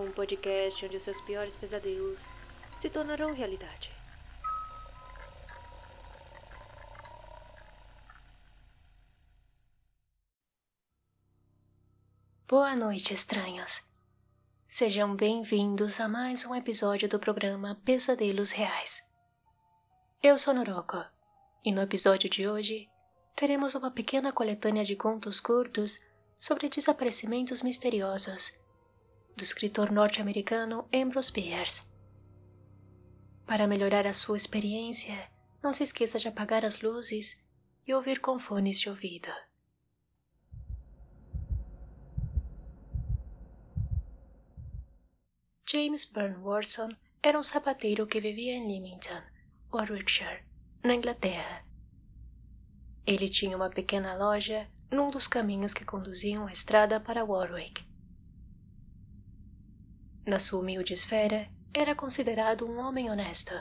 um podcast onde seus piores pesadelos se tornarão realidade. Boa noite, estranhos. Sejam bem-vindos a mais um episódio do programa Pesadelos Reais. Eu sou Noroko, e no episódio de hoje teremos uma pequena coletânea de contos curtos sobre desaparecimentos misteriosos do escritor norte-americano Ambrose Bierce. Para melhorar a sua experiência, não se esqueça de apagar as luzes e ouvir com fones de ouvido. James Byrne Warson era um sapateiro que vivia em Leamington, Warwickshire, na Inglaterra. Ele tinha uma pequena loja num dos caminhos que conduziam a estrada para Warwick. Na sua humilde esfera, era considerado um homem honesto.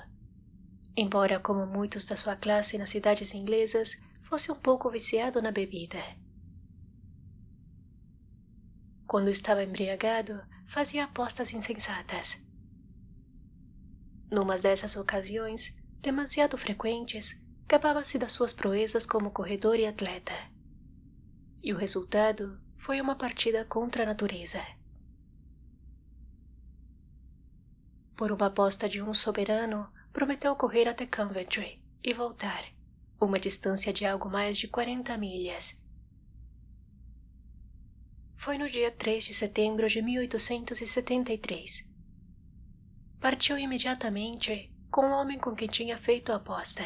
Embora, como muitos da sua classe nas cidades inglesas, fosse um pouco viciado na bebida. Quando estava embriagado, fazia apostas insensatas. Numa dessas ocasiões, demasiado frequentes, gabava-se das suas proezas como corredor e atleta. E o resultado foi uma partida contra a natureza. Por uma aposta de um soberano, prometeu correr até Coventry e voltar, uma distância de algo mais de 40 milhas. Foi no dia 3 de setembro de 1873. Partiu imediatamente com o homem com quem tinha feito a aposta,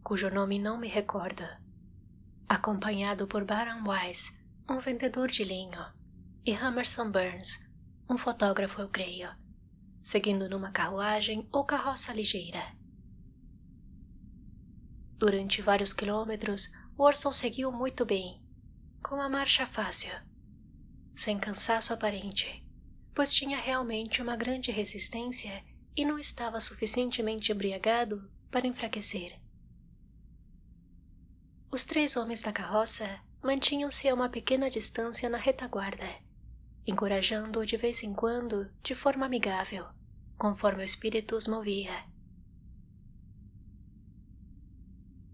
cujo nome não me recordo, acompanhado por Baron Wise, um vendedor de linho, e Hammerson Burns, um fotógrafo, eu creio, seguindo numa carruagem ou carroça ligeira. Durante vários quilômetros, Orson seguiu muito bem, com uma marcha fácil, sem cansaço aparente, pois tinha realmente uma grande resistência e não estava suficientemente embriagado para enfraquecer. Os três homens da carroça mantinham-se a uma pequena distância na retaguarda, encorajando-o de vez em quando de forma amigável, conforme o espírito os movia.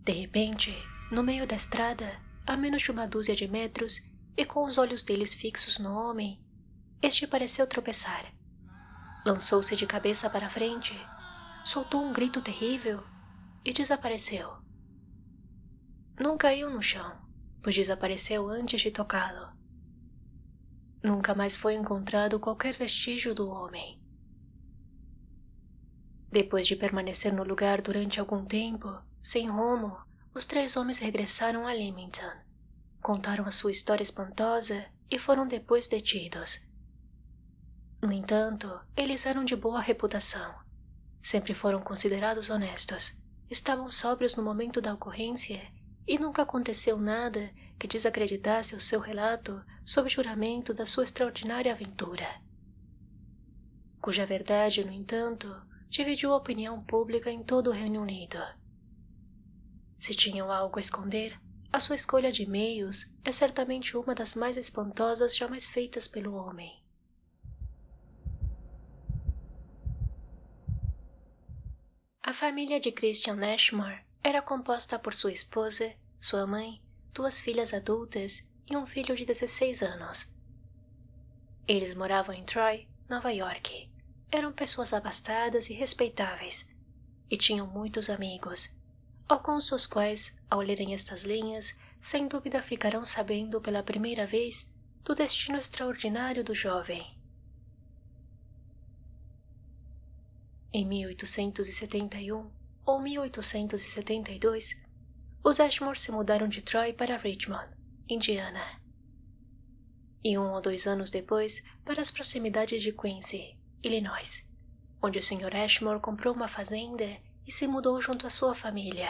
De repente, no meio da estrada, a menos de uma dúzia de metros, e com os olhos deles fixos no homem, este pareceu tropeçar lançou-se de cabeça para frente, soltou um grito terrível e desapareceu. Não caiu no chão, pois desapareceu antes de tocá-lo. Nunca mais foi encontrado qualquer vestígio do homem. Depois de permanecer no lugar durante algum tempo, sem rumo, os três homens regressaram a Leamington, contaram a sua história espantosa e foram depois detidos no entanto, eles eram de boa reputação. Sempre foram considerados honestos, estavam sóbrios no momento da ocorrência e nunca aconteceu nada que desacreditasse o seu relato sob juramento da sua extraordinária aventura. Cuja verdade, no entanto, dividiu a opinião pública em todo o Reino Unido. Se tinham algo a esconder, a sua escolha de meios é certamente uma das mais espantosas jamais feitas pelo homem. A família de Christian Ashmore era composta por sua esposa, sua mãe, duas filhas adultas e um filho de 16 anos. Eles moravam em Troy, Nova York. Eram pessoas abastadas e respeitáveis, e tinham muitos amigos, alguns dos quais, ao lerem estas linhas, sem dúvida ficarão sabendo pela primeira vez do destino extraordinário do jovem. Em 1871 ou 1872, os Ashmore se mudaram de Troy para Richmond, Indiana. E um ou dois anos depois, para as proximidades de Quincy, Illinois, onde o Sr. Ashmore comprou uma fazenda e se mudou junto à sua família.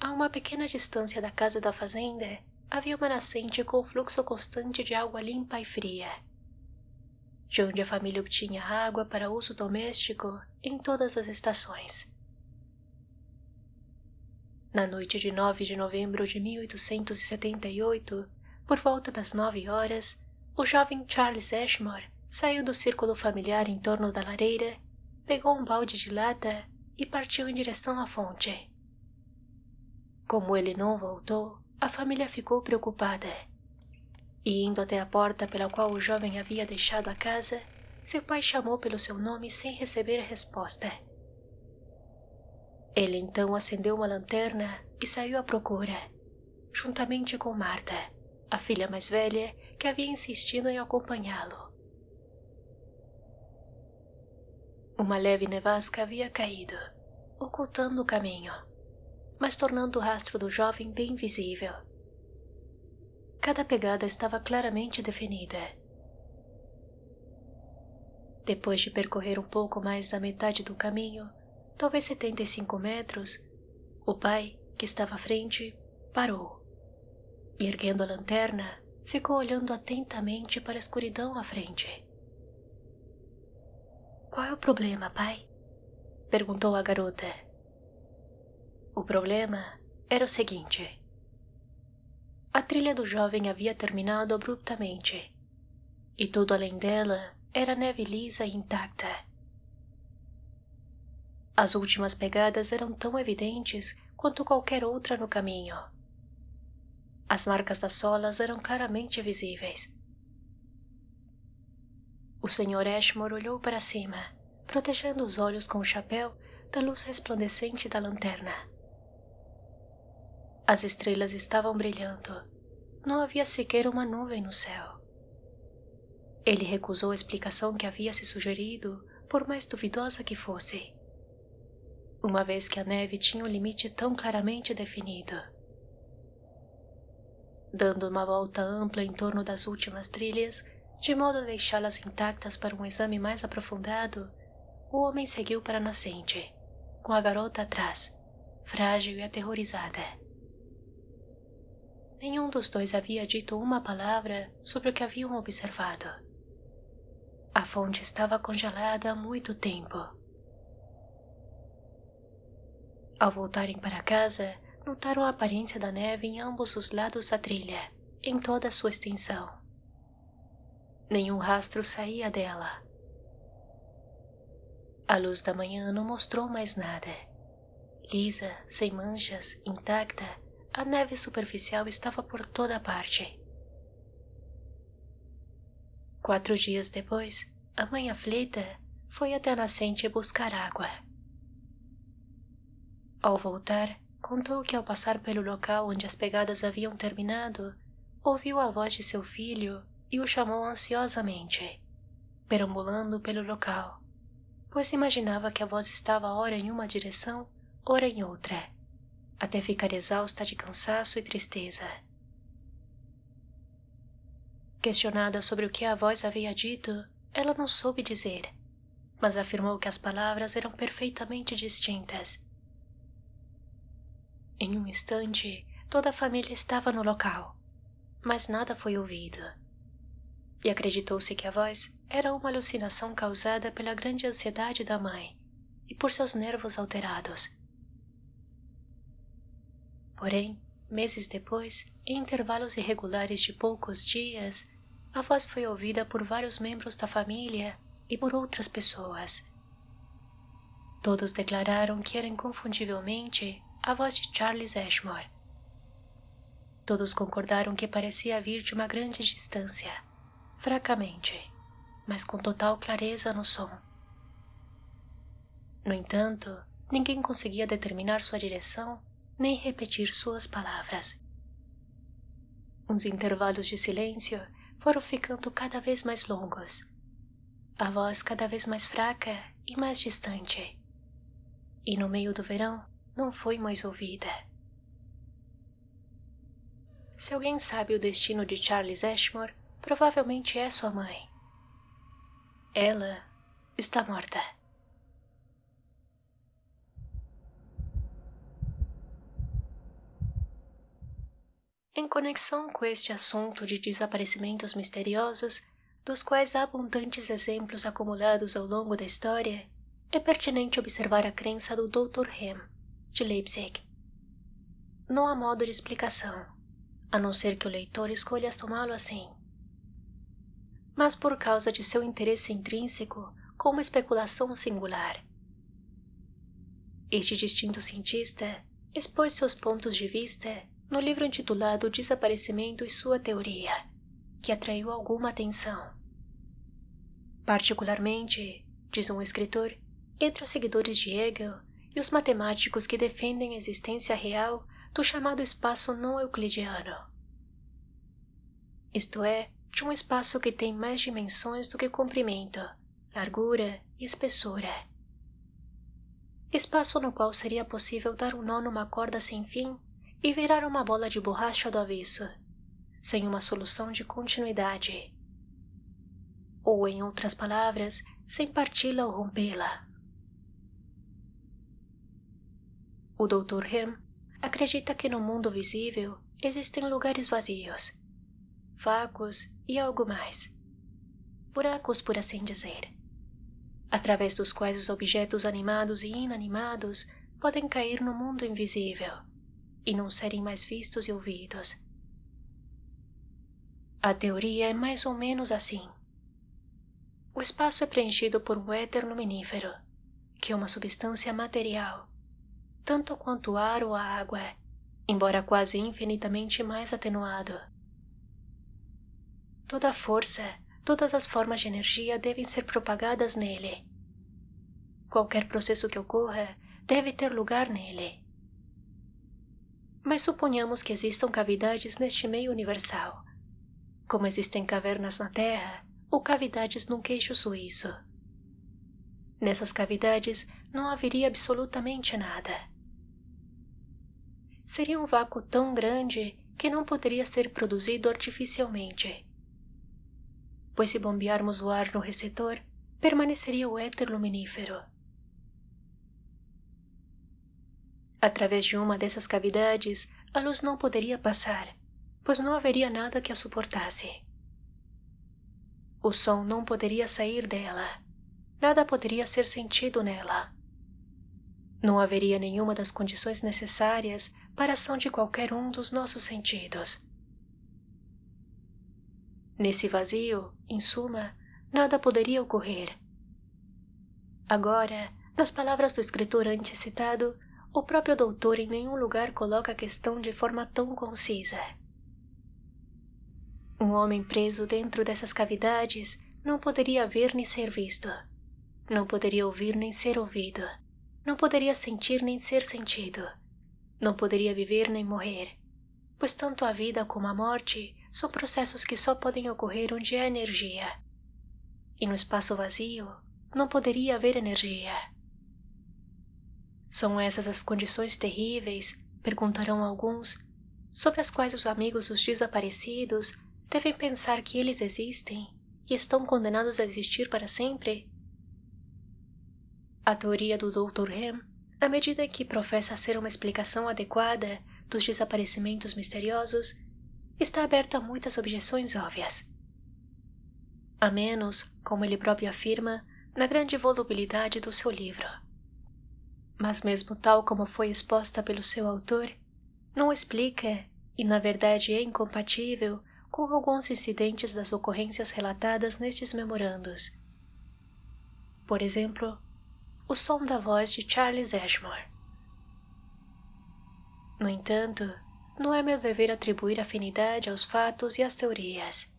A uma pequena distância da casa da fazenda, havia uma nascente com fluxo constante de água limpa e fria de onde a família obtinha água para uso doméstico em todas as estações. Na noite de 9 de novembro de 1878, por volta das nove horas, o jovem Charles Ashmore saiu do círculo familiar em torno da lareira, pegou um balde de lata e partiu em direção à fonte. Como ele não voltou, a família ficou preocupada. E indo até a porta pela qual o jovem havia deixado a casa, seu pai chamou pelo seu nome sem receber resposta. Ele então acendeu uma lanterna e saiu à procura, juntamente com Marta, a filha mais velha, que havia insistido em acompanhá-lo. Uma leve nevasca havia caído, ocultando o caminho, mas tornando o rastro do jovem bem visível. Cada pegada estava claramente definida. Depois de percorrer um pouco mais da metade do caminho, talvez 75 metros, o pai, que estava à frente, parou. E erguendo a lanterna, ficou olhando atentamente para a escuridão à frente. Qual é o problema, pai? perguntou a garota. O problema era o seguinte. A trilha do jovem havia terminado abruptamente, e tudo além dela era neve lisa e intacta. As últimas pegadas eram tão evidentes quanto qualquer outra no caminho. As marcas das solas eram claramente visíveis. O Sr. Ashmore olhou para cima, protegendo os olhos com o chapéu da luz resplandecente da lanterna. As estrelas estavam brilhando. Não havia sequer uma nuvem no céu. Ele recusou a explicação que havia se sugerido, por mais duvidosa que fosse uma vez que a neve tinha um limite tão claramente definido. Dando uma volta ampla em torno das últimas trilhas, de modo a deixá-las intactas para um exame mais aprofundado, o homem seguiu para a nascente, com a garota atrás, frágil e aterrorizada. Nenhum dos dois havia dito uma palavra sobre o que haviam observado. A fonte estava congelada há muito tempo Ao voltarem para casa, notaram a aparência da neve em ambos os lados da trilha, em toda a sua extensão. Nenhum rastro saía dela. A luz da manhã não mostrou mais nada. Lisa, sem manchas, intacta, a neve superficial estava por toda parte. Quatro dias depois, a mãe aflita foi até a nascente buscar água. Ao voltar, contou que ao passar pelo local onde as pegadas haviam terminado, ouviu a voz de seu filho e o chamou ansiosamente, perambulando pelo local, pois imaginava que a voz estava ora em uma direção, ora em outra, até ficar exausta de cansaço e tristeza. Questionada sobre o que a voz havia dito, ela não soube dizer, mas afirmou que as palavras eram perfeitamente distintas em um instante, toda a família estava no local, mas nada foi ouvido. E acreditou-se que a voz era uma alucinação causada pela grande ansiedade da mãe e por seus nervos alterados. Porém, meses depois, em intervalos irregulares de poucos dias, a voz foi ouvida por vários membros da família e por outras pessoas. Todos declararam que era inconfundivelmente a voz de Charles Ashmore. Todos concordaram que parecia vir de uma grande distância, fracamente, mas com total clareza no som. No entanto, ninguém conseguia determinar sua direção nem repetir suas palavras. Uns intervalos de silêncio foram ficando cada vez mais longos, a voz cada vez mais fraca e mais distante. E no meio do verão, não foi mais ouvida. Se alguém sabe o destino de Charles Ashmore, provavelmente é sua mãe. Ela está morta. Em conexão com este assunto de desaparecimentos misteriosos, dos quais há abundantes exemplos acumulados ao longo da história, é pertinente observar a crença do Dr. Hem de Leipzig. Não há modo de explicação, a não ser que o leitor escolha tomá-lo assim. mas por causa de seu interesse intrínseco com uma especulação singular. Este distinto cientista expôs seus pontos de vista no livro intitulado Desaparecimento e sua Teoria, que atraiu alguma atenção. Particularmente, diz um escritor, entre os seguidores de Hegel e os matemáticos que defendem a existência real do chamado espaço não euclidiano. Isto é, de um espaço que tem mais dimensões do que comprimento, largura e espessura. Espaço no qual seria possível dar um nó numa corda sem fim e virar uma bola de borracha do avesso, sem uma solução de continuidade. Ou, em outras palavras, sem parti-la ou rompê-la. O Dr. Hem acredita que no mundo visível existem lugares vazios, vácuos e algo mais. Buracos, por assim dizer, através dos quais os objetos animados e inanimados podem cair no mundo invisível e não serem mais vistos e ouvidos. A teoria é mais ou menos assim. O espaço é preenchido por um éter luminífero, que é uma substância material, tanto quanto o ar ou a água, embora quase infinitamente mais atenuado. Toda a força, todas as formas de energia devem ser propagadas nele. Qualquer processo que ocorra deve ter lugar nele. Mas suponhamos que existam cavidades neste meio universal, como existem cavernas na Terra ou cavidades num queixo suíço. Nessas cavidades não haveria absolutamente nada. Seria um vácuo tão grande que não poderia ser produzido artificialmente. Pois se bombearmos o ar no receptor, permaneceria o éter luminífero. Através de uma dessas cavidades, a luz não poderia passar, pois não haveria nada que a suportasse. O som não poderia sair dela, nada poderia ser sentido nela. Não haveria nenhuma das condições necessárias para a ação de qualquer um dos nossos sentidos. Nesse vazio, em suma, nada poderia ocorrer. Agora, nas palavras do escritor antes citado, o próprio doutor em nenhum lugar coloca a questão de forma tão concisa. Um homem preso dentro dessas cavidades não poderia ver nem ser visto, não poderia ouvir nem ser ouvido, não poderia sentir nem ser sentido, não poderia viver nem morrer, pois tanto a vida como a morte são processos que só podem ocorrer onde há energia. E no espaço vazio não poderia haver energia. São essas as condições terríveis, perguntarão alguns, sobre as quais os amigos dos desaparecidos devem pensar que eles existem e estão condenados a existir para sempre? A teoria do Dr. Hem, à medida que professa ser uma explicação adequada dos desaparecimentos misteriosos, está aberta a muitas objeções óbvias. A menos, como ele próprio afirma, na grande volubilidade do seu livro mas mesmo tal como foi exposta pelo seu autor, não explica e na verdade é incompatível com alguns incidentes das ocorrências relatadas nestes memorandos. Por exemplo, o som da voz de Charles Ashmore. No entanto, não é meu dever atribuir afinidade aos fatos e às teorias.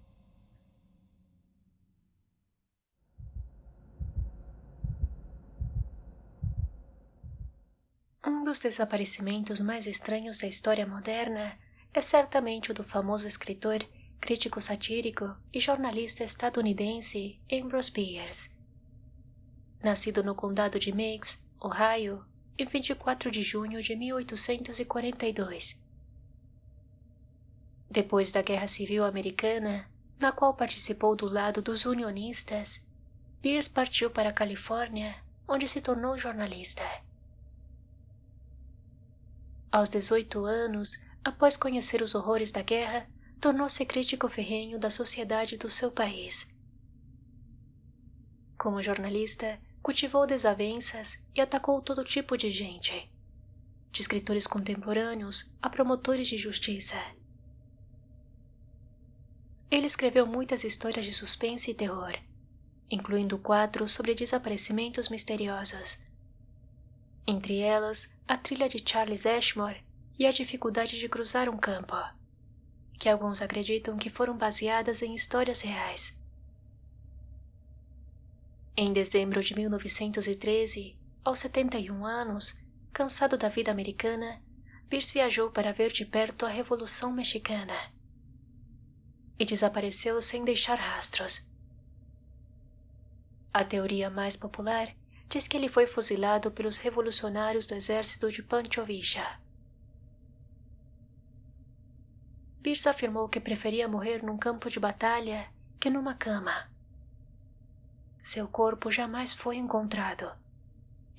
Um dos desaparecimentos mais estranhos da história moderna é certamente o do famoso escritor, crítico satírico e jornalista estadunidense Ambrose Bierce. Nascido no condado de Meigs, Ohio, em 24 de junho de 1842. Depois da Guerra Civil Americana, na qual participou do lado dos unionistas, Bierce partiu para a Califórnia, onde se tornou jornalista. Aos 18 anos, após conhecer os horrores da guerra, tornou-se crítico ferrenho da sociedade do seu país. Como jornalista, cultivou desavenças e atacou todo tipo de gente, de escritores contemporâneos a promotores de justiça. ele escreveu muitas histórias de suspense e terror, incluindo quatro sobre desaparecimentos misteriosos. Entre elas, a trilha de Charles Ashmore e a dificuldade de cruzar um campo, que alguns acreditam que foram baseadas em histórias reais. Em dezembro de 1913, aos 71 anos, cansado da vida americana, Pierce viajou para ver de perto a Revolução Mexicana e desapareceu sem deixar rastros. A teoria mais popular diz que ele foi fuzilado pelos revolucionários do exército de Pancho Villa. Pierce afirmou que preferia morrer num campo de batalha que numa cama. Seu corpo jamais foi encontrado,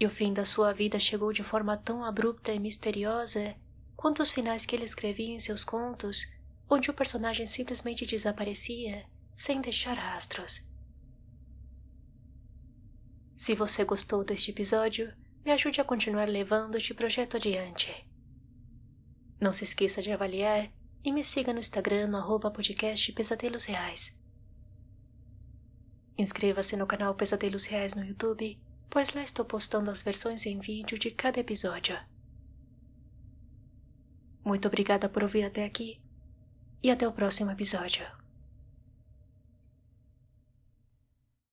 e o fim da sua vida chegou de forma tão abrupta e misteriosa quanto os finais que ele escrevia em seus contos, onde o personagem simplesmente desaparecia sem deixar rastros. Se você gostou deste episódio, me ajude a continuar levando este projeto adiante. Não se esqueça de avaliar e me siga no Instagram no podcast Pesadelos Reais. Inscreva-se no canal Pesadelos Reais no YouTube, pois lá estou postando as versões em vídeo de cada episódio. Muito obrigada por ouvir até aqui e até o próximo episódio.